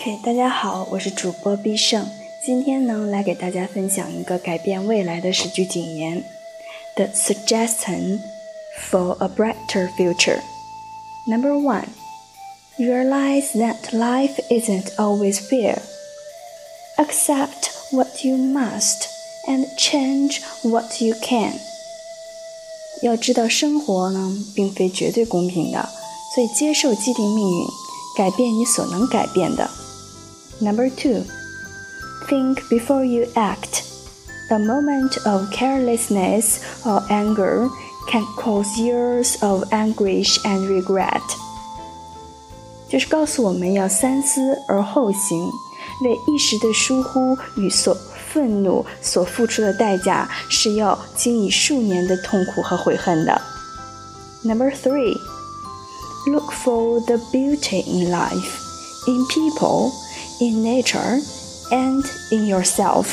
OK，大家好，我是主播必胜，今天呢来给大家分享一个改变未来的十句警言：The suggestion for a brighter future. Number one, realize that life isn't always fair. Accept what you must and change what you can. 要知道生活呢并非绝对公平的，所以接受既定命运，改变你所能改变的。 Number two, think before you act. A moment of carelessness or anger can cause years of anguish and regret. 就是告诉我们要三思而后行，为一时的疏忽与所愤怒所付出的代价是要经历数年的痛苦和悔恨的。Number three, look for the beauty in life, in people in nature and in yourself，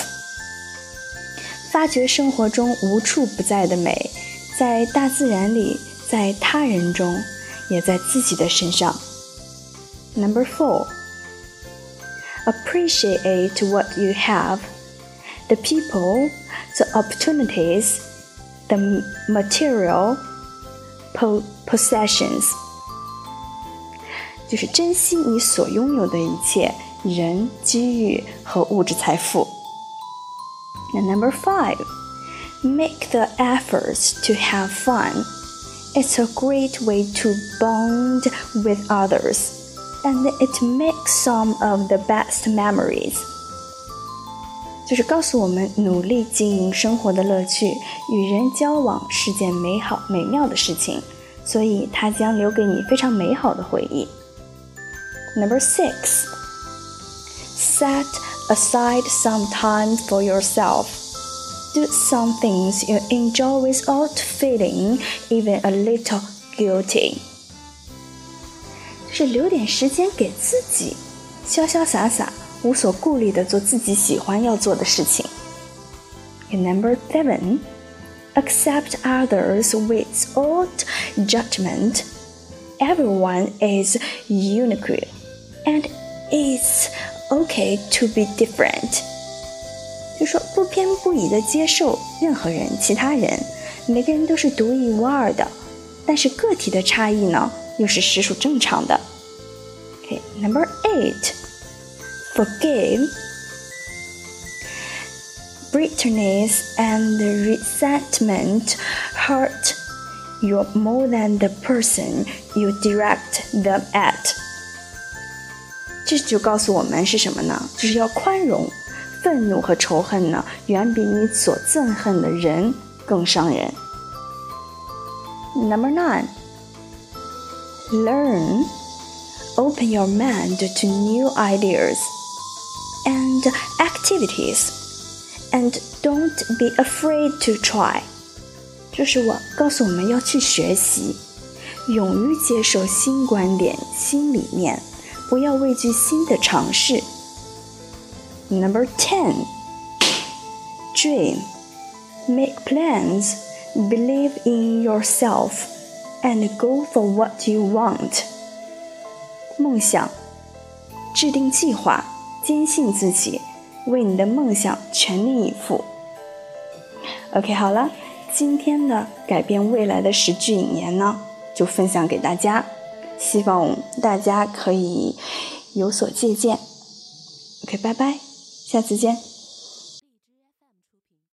发掘生活中无处不在的美，在大自然里，在他人中，也在自己的身上。Number four, appreciate what you have, the people, the opportunities, the material possessions，就是珍惜你所拥有的一切。 人、机遇和物质财富。And number five, make the efforts to have fun. It's a great way to bond with others, and it makes some of the best memories. 就是告诉我们，努力经营生活的乐趣，与人交往是件美好美妙的事情，所以它将留给你非常美好的回忆。Number six. Set aside some time for yourself. Do some things you enjoy without feeling even a little guilty. 就是留点时间给自己，潇潇洒洒、无所顾虑的做自己喜欢要做的事情。And number seven, accept others without judgment. Everyone is unique, and it's Okay to be different，就说不偏不倚的接受任何人、其他人，每个人都是独一无二的，但是个体的差异呢，又是实属正常的。Okay，number eight，forgive。Bitterness and resentment hurt you more than the person you direct them at. 这就告诉我们是什么呢？就是要宽容，愤怒和仇恨呢，远比你所憎恨的人更伤人。Number nine, learn, open your mind to new ideas and activities, and don't be afraid to try。这是我告诉我们要去学习，勇于接受新观点、新理念。 不要畏惧新的尝试。Number ten, dream, make plans, believe in yourself, and go for what you want. 梦想，制定计划，坚信自己，为你的梦想全力以赴。OK，好了，今天的改变未来的十句引言呢，就分享给大家。希望大家可以有所借鉴。OK，拜拜，下次见。